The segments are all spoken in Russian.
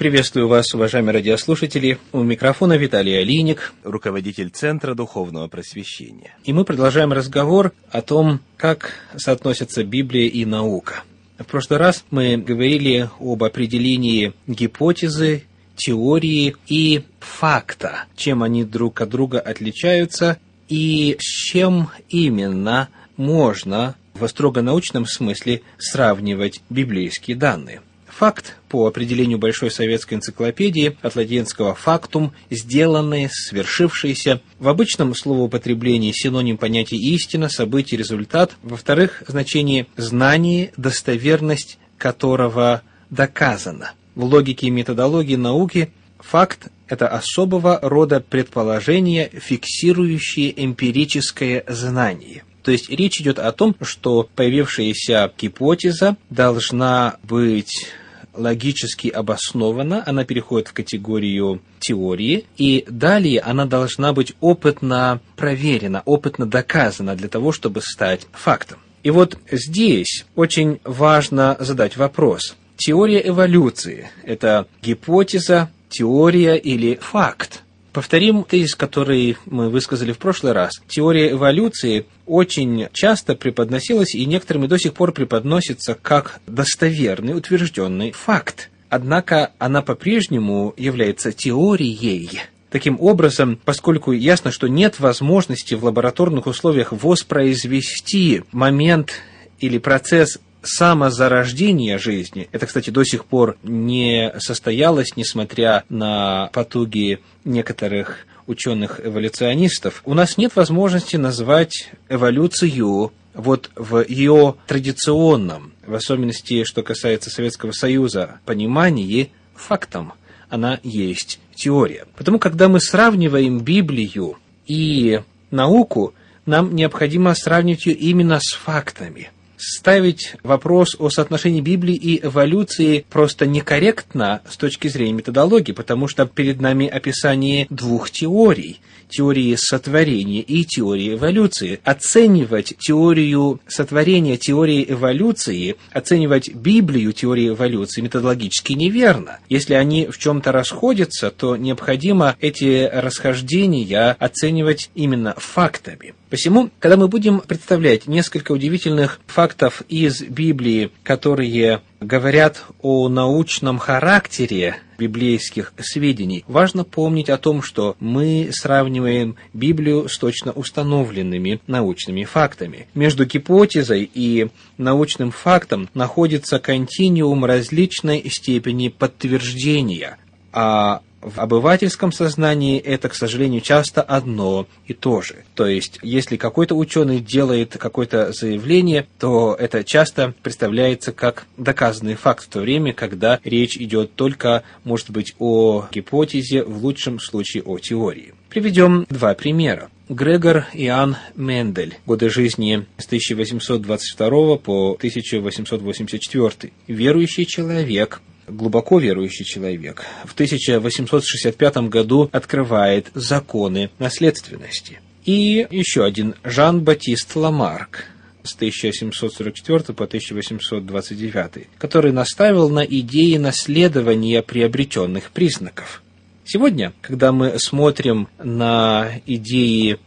Приветствую вас, уважаемые радиослушатели. У микрофона Виталий Алиник, руководитель Центра Духовного Просвещения. И мы продолжаем разговор о том, как соотносятся Библия и наука. В прошлый раз мы говорили об определении гипотезы, теории и факта, чем они друг от друга отличаются и с чем именно можно в строго научном смысле сравнивать библейские данные. Факт, по определению Большой советской энциклопедии, от латинского «фактум», сделанное, свершившееся, в обычном словоупотреблении синоним понятия «истина», «событие», «результат», во-вторых, значение «знание», «достоверность», которого доказано. В логике и методологии науки факт – это особого рода предположение, фиксирующее эмпирическое знание – то есть речь идет о том, что появившаяся гипотеза должна быть логически обоснована, она переходит в категорию теории, и далее она должна быть опытно проверена, опытно доказана для того, чтобы стать фактом. И вот здесь очень важно задать вопрос. Теория эволюции – это гипотеза, теория или факт? Повторим тезис, который мы высказали в прошлый раз. Теория эволюции очень часто преподносилась и некоторыми до сих пор преподносится как достоверный, утвержденный факт. Однако она по-прежнему является теорией. Таким образом, поскольку ясно, что нет возможности в лабораторных условиях воспроизвести момент или процесс самозарождение жизни, это, кстати, до сих пор не состоялось, несмотря на потуги некоторых ученых-эволюционистов, у нас нет возможности назвать эволюцию вот в ее традиционном, в особенности, что касается Советского Союза, понимании, фактом. Она есть теория. Потому, когда мы сравниваем Библию и науку, нам необходимо сравнивать ее именно с фактами – ставить вопрос о соотношении Библии и эволюции просто некорректно с точки зрения методологии, потому что перед нами описание двух теорий – теории сотворения и теории эволюции. Оценивать теорию сотворения, теории эволюции, оценивать Библию теории эволюции методологически неверно. Если они в чем-то расходятся, то необходимо эти расхождения оценивать именно фактами. Посему, когда мы будем представлять несколько удивительных фактов из Библии, которые говорят о научном характере библейских сведений, важно помнить о том, что мы сравниваем Библию с точно установленными научными фактами. Между гипотезой и научным фактом находится континуум различной степени подтверждения, а в обывательском сознании это, к сожалению, часто одно и то же. То есть, если какой-то ученый делает какое-то заявление, то это часто представляется как доказанный факт в то время, когда речь идет только, может быть, о гипотезе, в лучшем случае о теории. Приведем два примера. Грегор Иоанн Мендель. Годы жизни с 1822 по 1884. Верующий человек, глубоко верующий человек, в 1865 году открывает законы наследственности. И еще один Жан-Батист Ламарк с 1744 по 1829, который наставил на идеи наследования приобретенных признаков. Сегодня, когда мы смотрим на идеи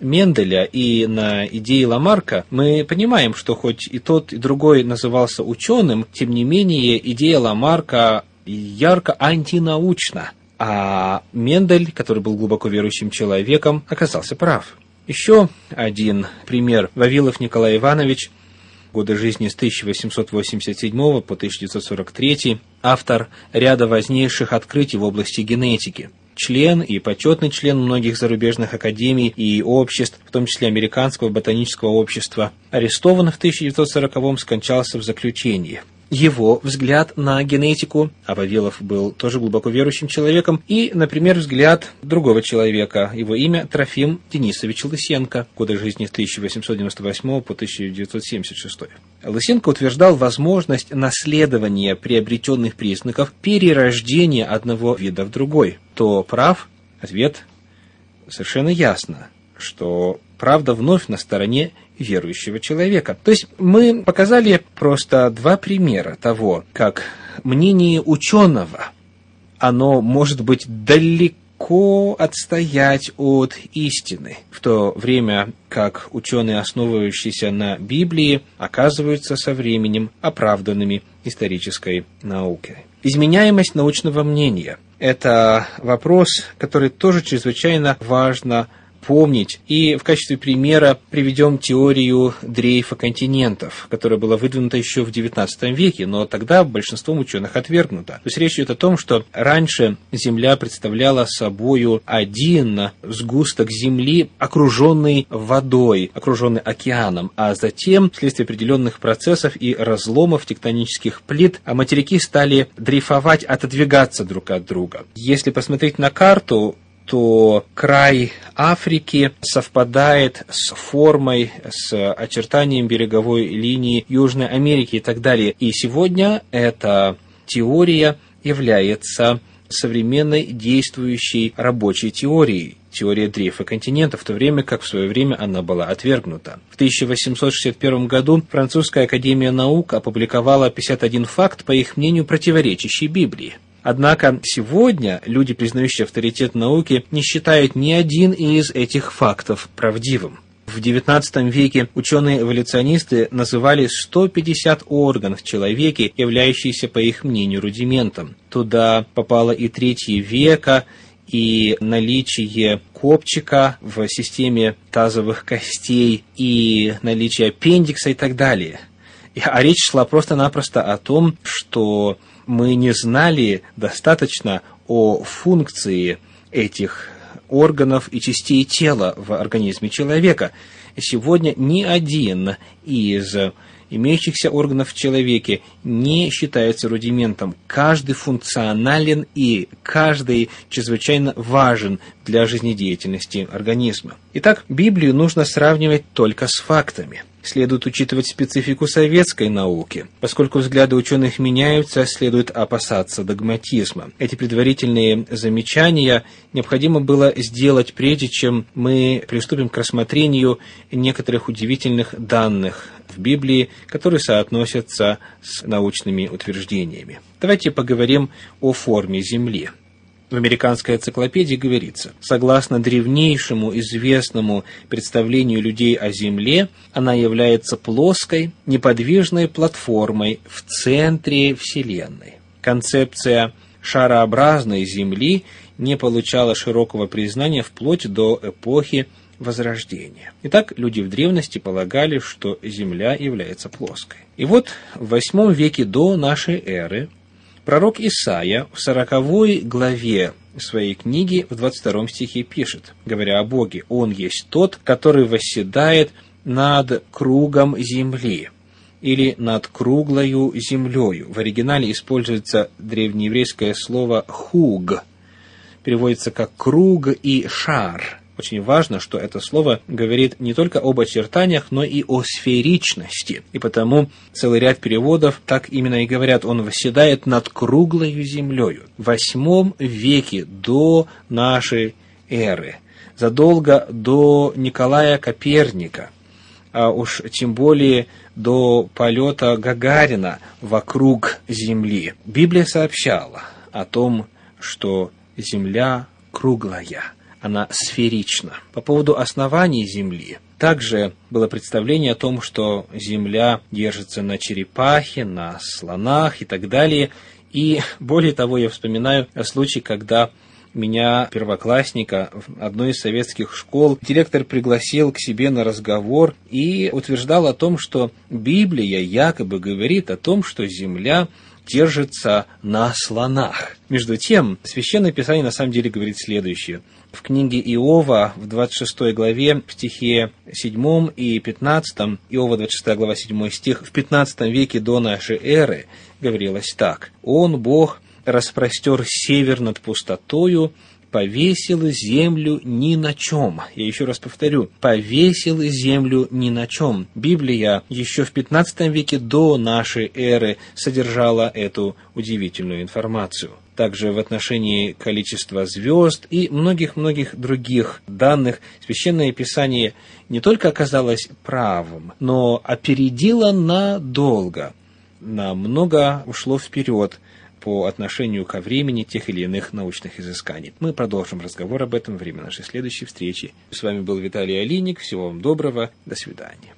Менделя и на идеи Ламарка, мы понимаем, что хоть и тот, и другой назывался ученым, тем не менее идея Ламарка ярко антинаучна. А Мендель, который был глубоко верующим человеком, оказался прав. Еще один пример. Вавилов Николай Иванович, годы жизни с 1887 по 1943, автор ряда важнейших открытий в области генетики – член и почетный член многих зарубежных академий и обществ, в том числе Американского ботанического общества. Арестован в 1940-м, скончался в заключении его взгляд на генетику, а Вавилов был тоже глубоко верующим человеком, и, например, взгляд другого человека, его имя Трофим Денисович Лысенко, годы жизни с 1898 по 1976. Лысенко утверждал возможность наследования приобретенных признаков перерождения одного вида в другой. То прав? Ответ совершенно ясно, что правда вновь на стороне верующего человека. То есть мы показали просто два примера того, как мнение ученого оно может быть далеко отстоять от истины, в то время как ученые, основывающиеся на Библии, оказываются со временем оправданными исторической наукой. Изменяемость научного мнения – это вопрос, который тоже чрезвычайно важно помнить. И в качестве примера приведем теорию дрейфа континентов, которая была выдвинута еще в XIX веке, но тогда большинством ученых отвергнута. То есть речь идет о том, что раньше Земля представляла собою один сгусток Земли, окруженный водой, окруженный океаном, а затем, вследствие определенных процессов и разломов тектонических плит, материки стали дрейфовать, отодвигаться друг от друга. Если посмотреть на карту, то край Африки совпадает с формой, с очертанием береговой линии Южной Америки и так далее. И сегодня эта теория является современной действующей рабочей теорией теория дрейфа континента, в то время как в свое время она была отвергнута. В 1861 году Французская академия наук опубликовала 51 факт, по их мнению, противоречащий Библии. Однако сегодня люди, признающие авторитет науки, не считают ни один из этих фактов правдивым. В XIX веке ученые-эволюционисты называли 150 органов в человеке, являющиеся, по их мнению, рудиментом. Туда попало и третье века, и наличие копчика в системе тазовых костей, и наличие аппендикса и так далее. А речь шла просто-напросто о том, что мы не знали достаточно о функции этих органов и частей тела в организме человека. Сегодня ни один из имеющихся органов в человеке не считается рудиментом. Каждый функционален и каждый чрезвычайно важен для жизнедеятельности организма. Итак, Библию нужно сравнивать только с фактами – следует учитывать специфику советской науки. Поскольку взгляды ученых меняются, следует опасаться догматизма. Эти предварительные замечания необходимо было сделать прежде, чем мы приступим к рассмотрению некоторых удивительных данных в Библии, которые соотносятся с научными утверждениями. Давайте поговорим о форме Земли. В американской энциклопедии говорится, согласно древнейшему известному представлению людей о Земле, она является плоской, неподвижной платформой в центре Вселенной. Концепция шарообразной Земли не получала широкого признания вплоть до эпохи Возрождения. Итак, люди в древности полагали, что Земля является плоской. И вот в восьмом веке до нашей эры Пророк Исаия в сороковой главе своей книги в 22 стихе пишет, говоря о Боге, «Он есть тот, который восседает над кругом земли» или над круглою землею. В оригинале используется древнееврейское слово «хуг», переводится как «круг» и «шар», очень важно, что это слово говорит не только об очертаниях, но и о сферичности. И потому целый ряд переводов так именно и говорят. Он восседает над круглою землею. В восьмом веке до нашей эры, задолго до Николая Коперника, а уж тем более до полета Гагарина вокруг Земли. Библия сообщала о том, что Земля круглая она сферична. По поводу оснований Земли также было представление о том, что Земля держится на черепахе, на слонах и так далее. И более того, я вспоминаю случай, когда меня, первоклассника, в одной из советских школ, директор пригласил к себе на разговор и утверждал о том, что Библия якобы говорит о том, что Земля держится на слонах. Между тем, Священное Писание на самом деле говорит следующее. В книге Иова в 26 главе, в стихе 7 и 15, Иова 26 глава 7 стих, в 15 веке до нашей эры говорилось так. «Он, Бог, распростер север над пустотою, повесил землю ни на чем. Я еще раз повторю, повесил землю ни на чем. Библия еще в 15 веке до нашей эры содержала эту удивительную информацию также в отношении количества звезд и многих-многих других данных, Священное Писание не только оказалось правым, но опередило надолго, намного ушло вперед по отношению ко времени тех или иных научных изысканий. Мы продолжим разговор об этом во время нашей следующей встречи. С вами был Виталий Алиник. Всего вам доброго. До свидания.